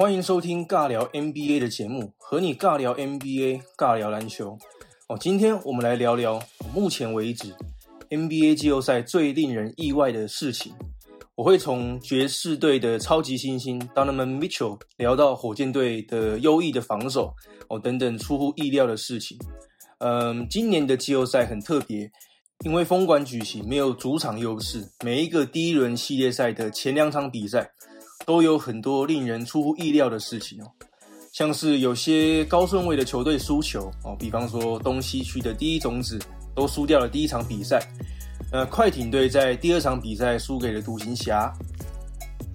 欢迎收听尬聊 NBA 的节目，和你尬聊 NBA，尬聊篮球。哦，今天我们来聊聊目前为止 NBA 季后赛最令人意外的事情。我会从爵士队的超级新星 Donovan Mitchell 聊到火箭队的优异的防守，哦等等出乎意料的事情。嗯，今年的季后赛很特别，因为封馆举行，没有主场优势，每一个第一轮系列赛的前两场比赛。都有很多令人出乎意料的事情哦，像是有些高顺位的球队输球哦，比方说东西区的第一种子都输掉了第一场比赛，呃，快艇队在第二场比赛输给了独行侠，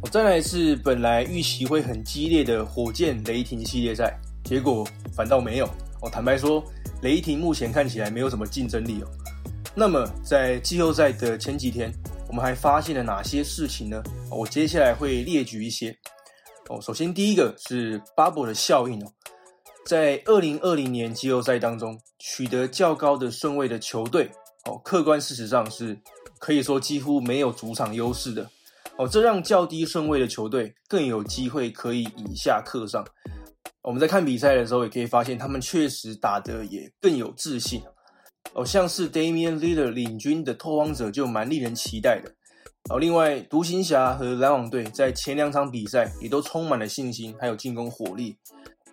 哦，再来是本来预期会很激烈的火箭雷霆系列赛，结果反倒没有。哦，坦白说，雷霆目前看起来没有什么竞争力哦，那么在季后赛的前几天。我们还发现了哪些事情呢？我接下来会列举一些。哦，首先第一个是 bubble 的效应哦，在二零二零年季后赛当中取得较高的顺位的球队哦，客观事实上是可以说几乎没有主场优势的哦，这让较低顺位的球队更有机会可以以下克上。我们在看比赛的时候也可以发现，他们确实打得也更有自信。哦，像是 Damian Lillard 领军的拓荒者就蛮令人期待的。哦，另外独行侠和篮网队在前两场比赛也都充满了信心，还有进攻火力。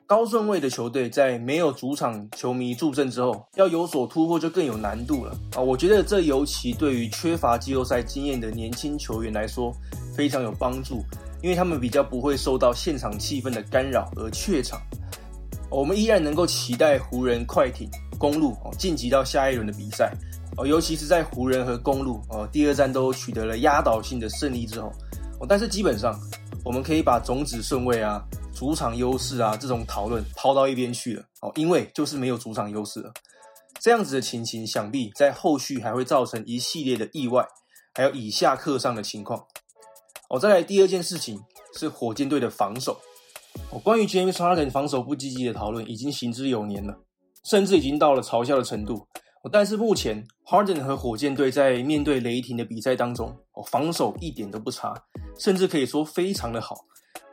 高顺位的球队在没有主场球迷助阵之后，要有所突破就更有难度了。啊，我觉得这尤其对于缺乏季后赛经验的年轻球员来说非常有帮助，因为他们比较不会受到现场气氛的干扰而怯场。我们依然能够期待湖人、快艇。公路哦晋级到下一轮的比赛哦，尤其是在湖人和公路哦第二战都取得了压倒性的胜利之后哦，但是基本上我们可以把种子顺位啊、主场优势啊这种讨论抛到一边去了哦，因为就是没有主场优势了。这样子的情形，想必在后续还会造成一系列的意外，还有以下课上的情况哦。再来第二件事情是火箭队的防守关于 James Harden 防守不积极的讨论已经行之有年了。甚至已经到了嘲笑的程度。但是目前，Harden 和火箭队在面对雷霆的比赛当中，哦，防守一点都不差，甚至可以说非常的好。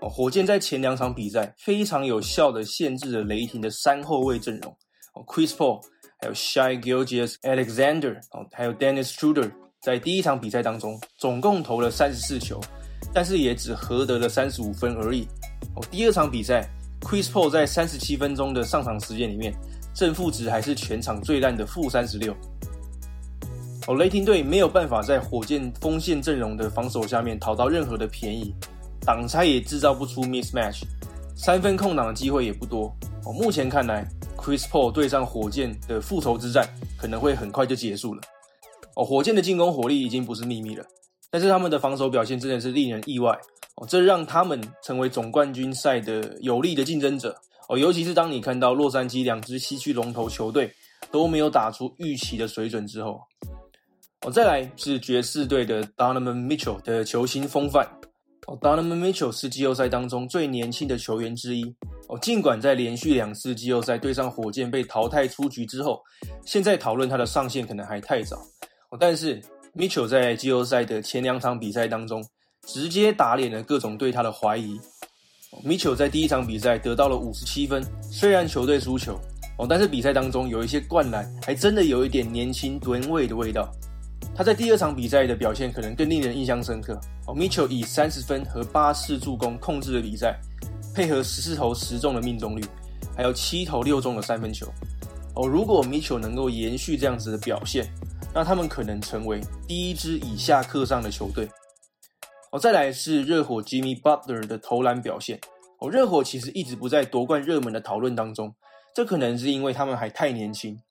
哦，火箭在前两场比赛非常有效的限制了雷霆的三后卫阵容。哦，Chris Paul，还有 Shy Gilgeous Alexander，哦，还有 Dennis Schroder 在第一场比赛当中总共投了三十四球，但是也只合得了三十五分而已。第二场比赛，Chris Paul 在三十七分钟的上场时间里面。正负值还是全场最烂的负三十六。哦，雷霆队没有办法在火箭锋线阵容的防守下面讨到任何的便宜，挡拆也制造不出 mismatch，三分空档的机会也不多。哦，目前看来，Chris Paul 对上火箭的复仇之战可能会很快就结束了。哦，火箭的进攻火力已经不是秘密了，但是他们的防守表现真的是令人意外。哦，这让他们成为总冠军赛的有力的竞争者。哦，尤其是当你看到洛杉矶两支西区龙头球队都没有打出预期的水准之后，哦，再来是爵士队的 Donovan Mitchell 的球星风范。哦，Donovan Mitchell 是季后赛当中最年轻的球员之一。哦，尽管在连续两次季后赛对上火箭被淘汰出局之后，现在讨论他的上限可能还太早。哦，但是 Mitchell 在季后赛的前两场比赛当中，直接打脸了各种对他的怀疑。米切在第一场比赛得到了五十七分，虽然球队输球哦，但是比赛当中有一些灌篮，还真的有一点年轻吨位的味道。他在第二场比赛的表现可能更令人印象深刻哦。米切以三十分和八次助攻控制了比赛，配合十四投十中的命中率，还有七投六中的三分球哦。如果米切能够延续这样子的表现，那他们可能成为第一支以下课上的球队。哦，再来是热火 Jimmy Butler 的投篮表现。哦，热火其实一直不在夺冠热门的讨论当中，这可能是因为他们还太年轻，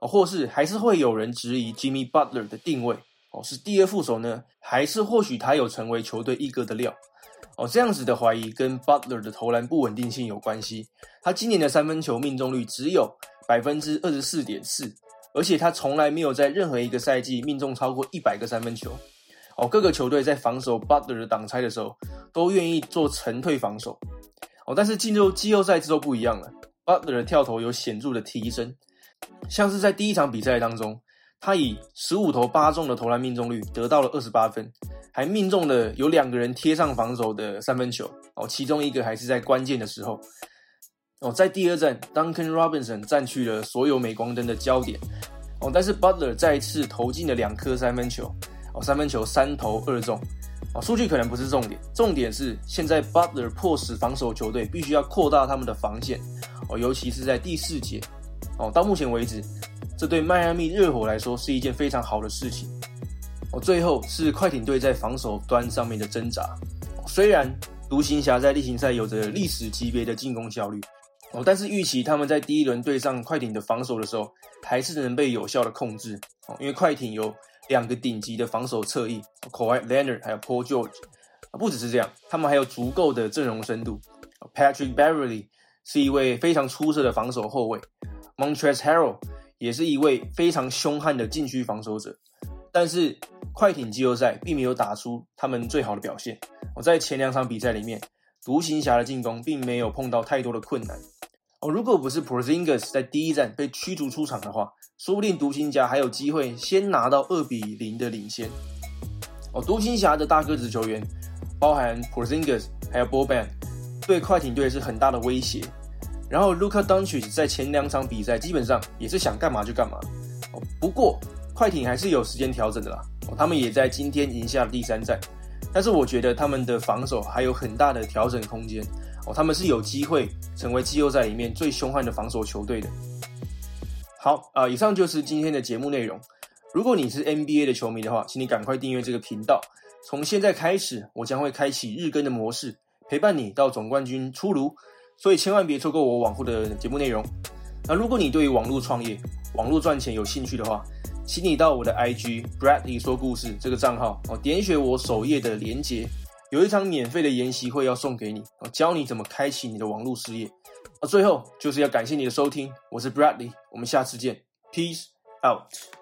哦，或是还是会有人质疑 Jimmy Butler 的定位。哦，是第二副手呢，还是或许他有成为球队一哥的料？哦，这样子的怀疑跟 Butler 的投篮不稳定性有关系。他今年的三分球命中率只有百分之二十四点四，而且他从来没有在任何一个赛季命中超过一百个三分球。哦，各个球队在防守 Butler 的挡拆的时候，都愿意做沉退防守。哦，但是进入季后赛之后不一样了，Butler 的跳投有显著的提升。像是在第一场比赛当中，他以十五投八中的投篮命中率得到了二十八分，还命中了有两个人贴上防守的三分球哦，其中一个还是在关键的时候哦，在第二站，Duncan Robinson 占据了所有镁光灯的焦点哦，但是 Butler 再次投进了两颗三分球三分球三投二中哦，数据可能不是重点，重点是现在 Butler 迫使防守球队必须要扩大他们的防线哦，尤其是在第四节哦，到目前为止，这对迈阿密热火来说是一件非常好的事情。哦，最后是快艇队在防守端上面的挣扎。虽然独行侠在例行赛有着历史级别的进攻效率，哦，但是预期他们在第一轮对上快艇的防守的时候，还是能被有效的控制。哦，因为快艇有两个顶级的防守侧翼，Kawhi Leonard 还有 Paul George。不只是这样，他们还有足够的阵容深度。Patrick Beverly 是一位非常出色的防守后卫，Montrezl Harrell 也是一位非常凶悍的禁区防守者。但是快艇季后赛并没有打出他们最好的表现。我在前两场比赛里面，独行侠的进攻并没有碰到太多的困难。哦，如果不是 Porzingis 在第一站被驱逐出场的话，说不定独行侠还有机会先拿到二比零的领先。哦，独行侠的大个子球员，包含 Porzingis 还有 Boban，对快艇队是很大的威胁。然后 Luka Doncic 在前两场比赛基本上也是想干嘛就干嘛。哦，不过。快艇还是有时间调整的啦，哦他们也在今天赢下了第三战，但是我觉得他们的防守还有很大的调整空间哦，他们是有机会成为季后赛里面最凶悍的防守球队的。好啊，以上就是今天的节目内容。如果你是 NBA 的球迷的话，请你赶快订阅这个频道。从现在开始，我将会开启日更的模式，陪伴你到总冠军出炉，所以千万别错过我往后的节目内容。那如果你对于网络创业、网络赚钱有兴趣的话，请你到我的 IG Bradley 说故事这个账号哦，点选我首页的连接，有一场免费的研习会要送给你，教你怎么开启你的网络事业。啊，最后就是要感谢你的收听，我是 Bradley，我们下次见，Peace out。